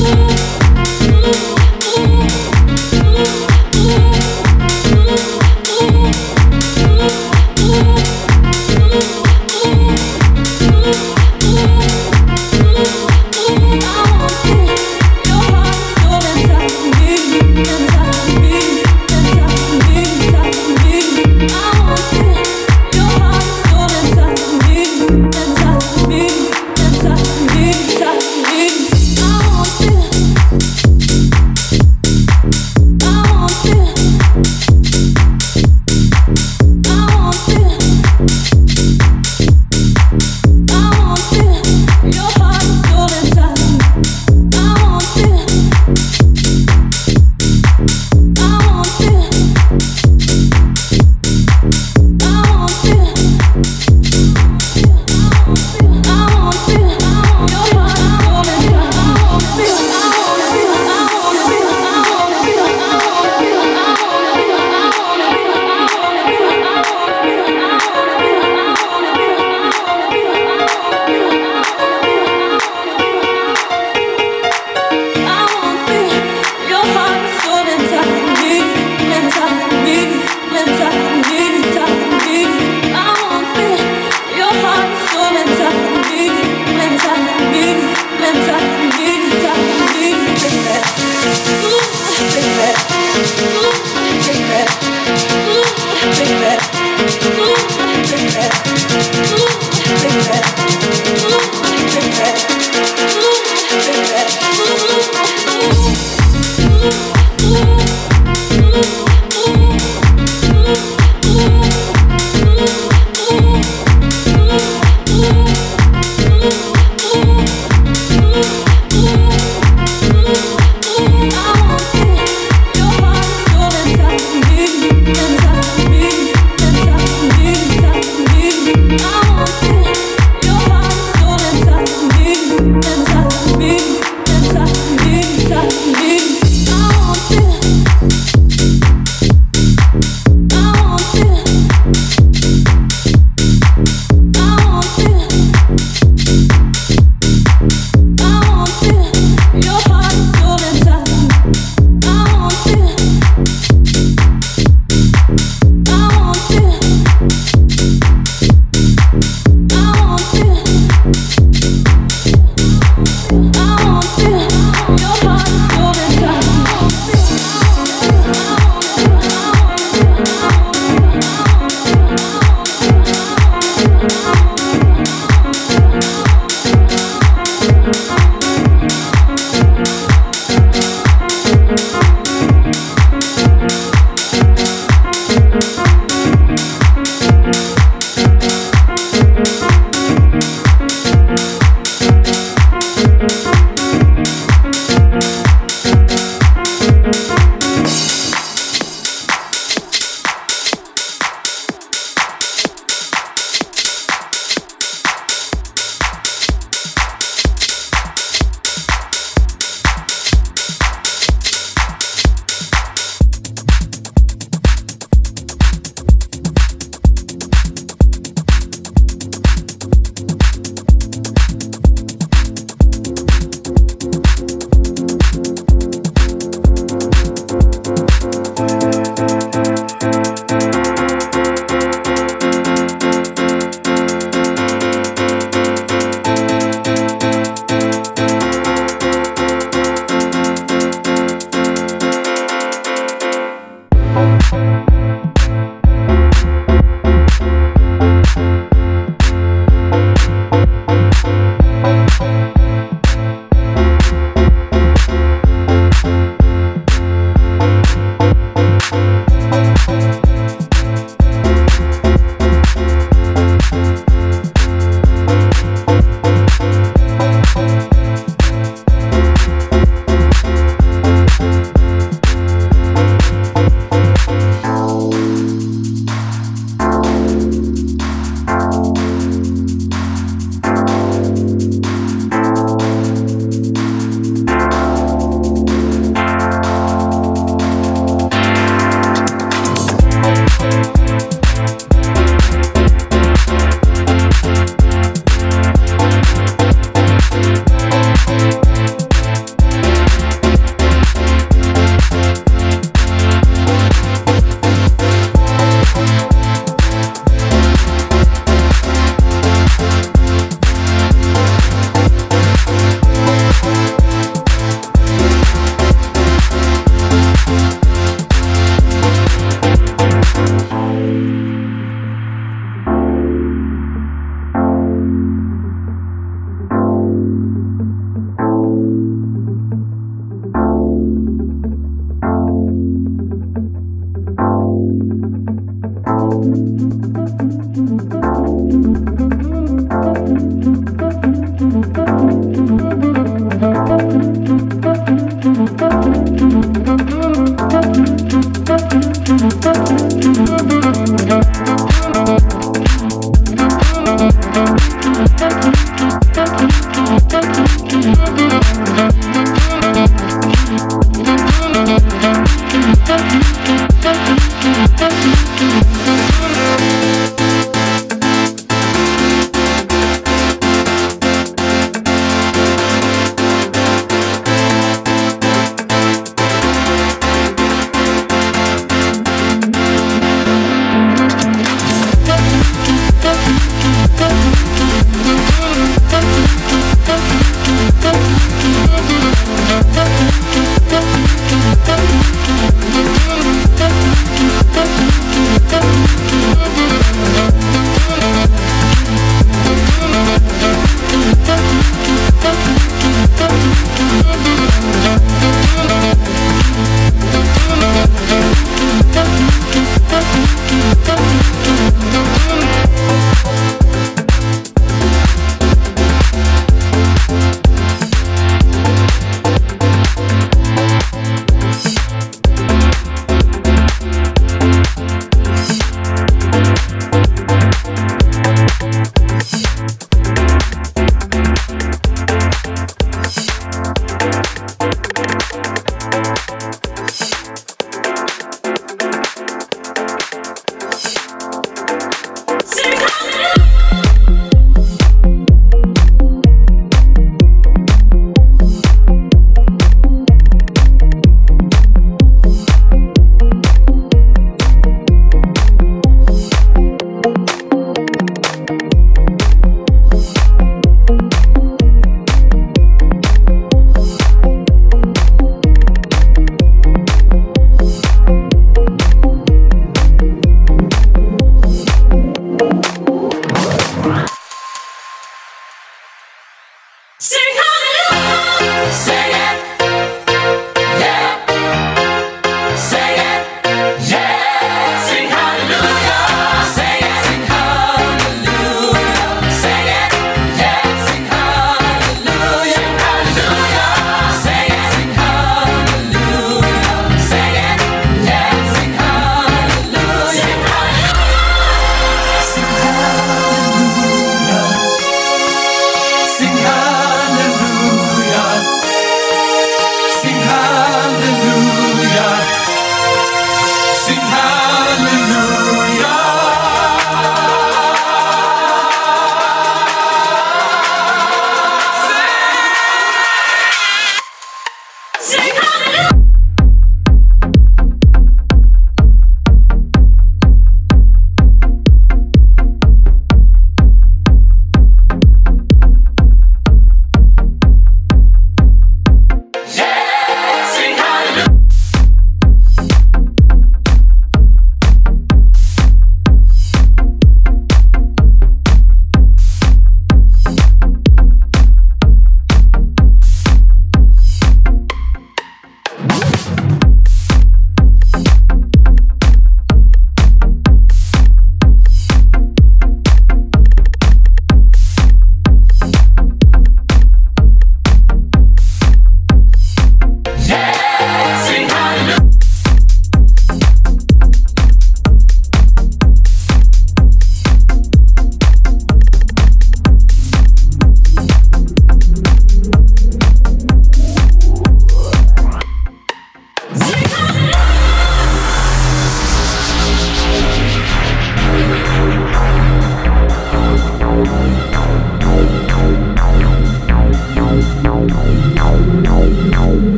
you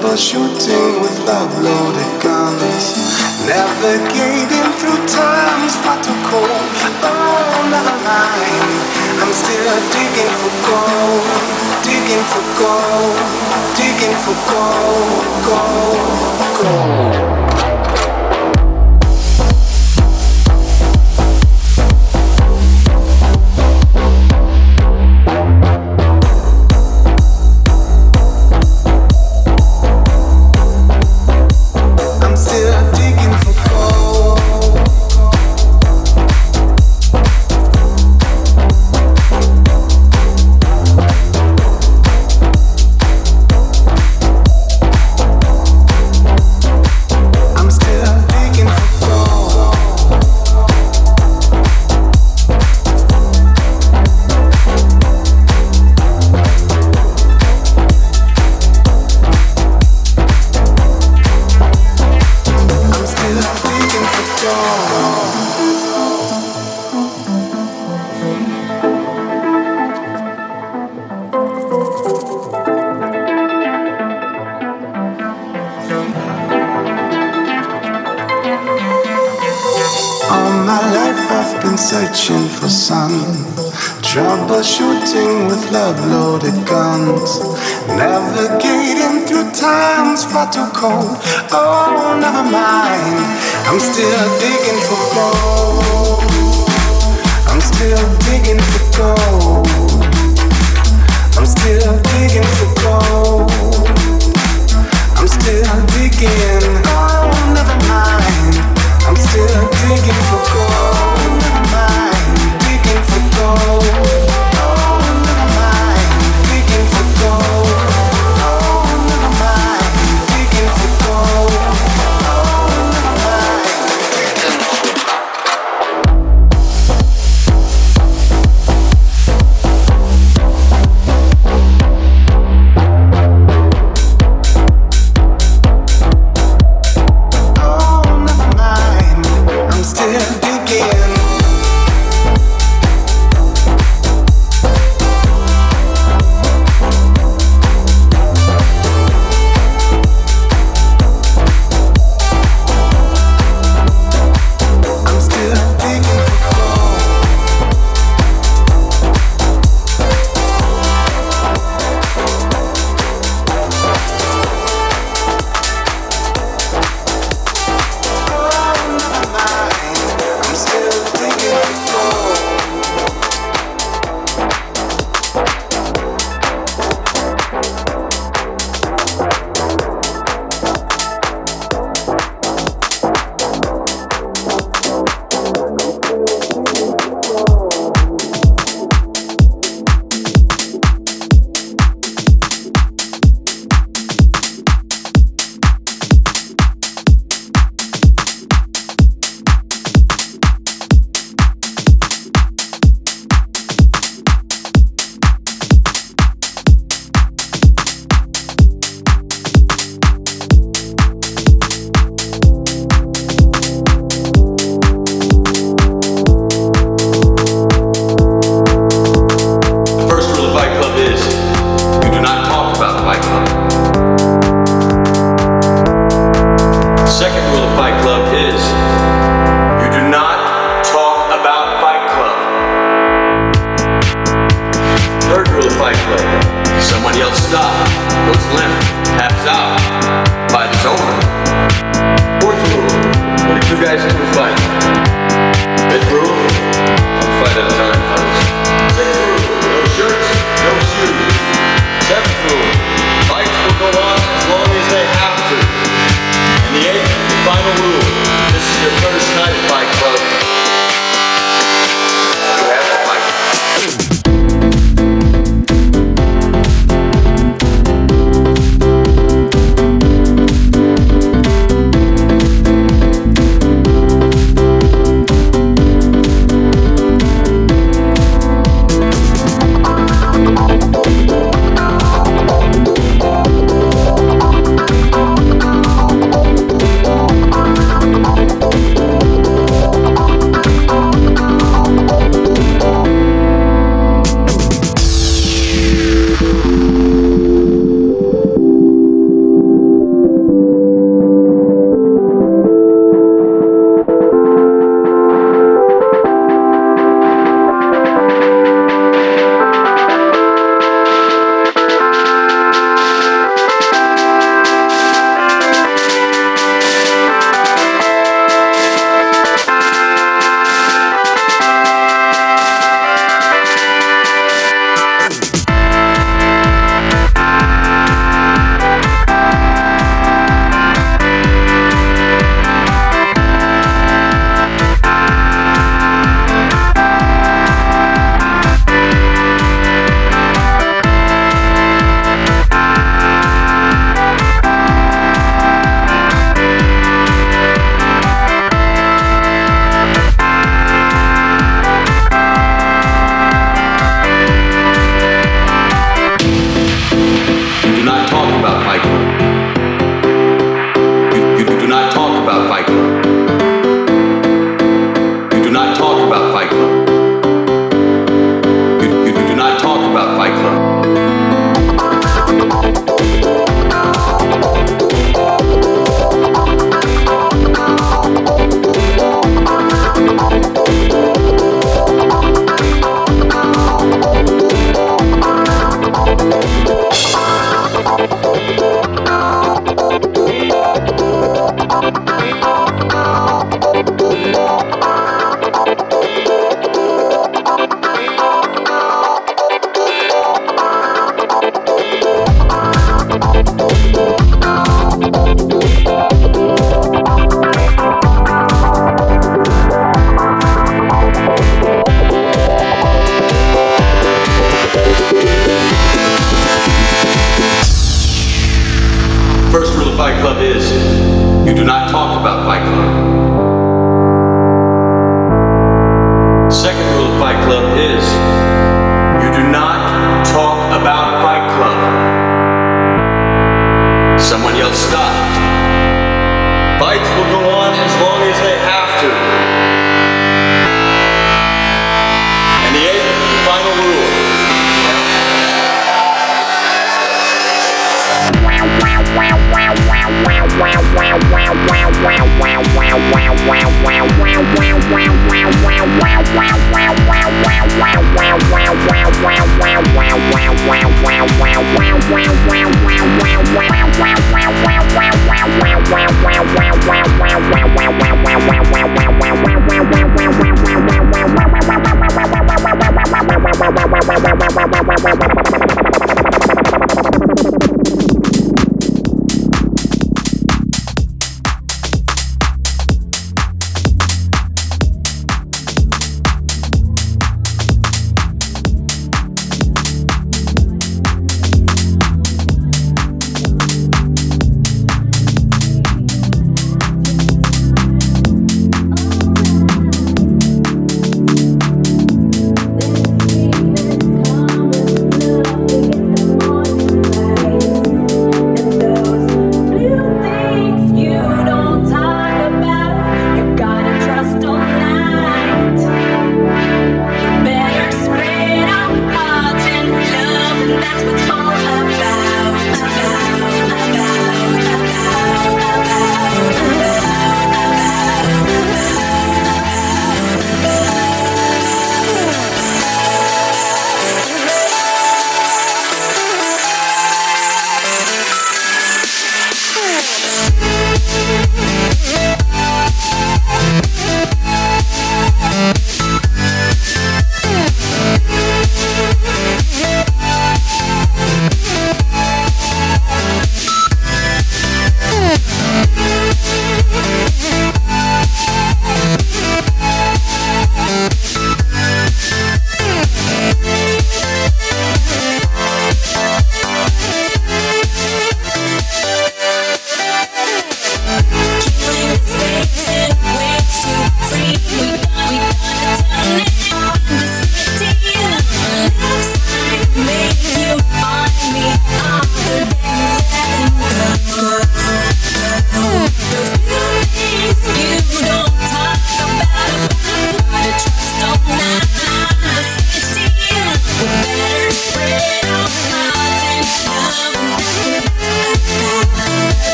trouble shooting with love-loaded guns. Navigating through time's far too protocol on the line. I'm still digging for gold, digging for gold, digging for gold, gold, gold.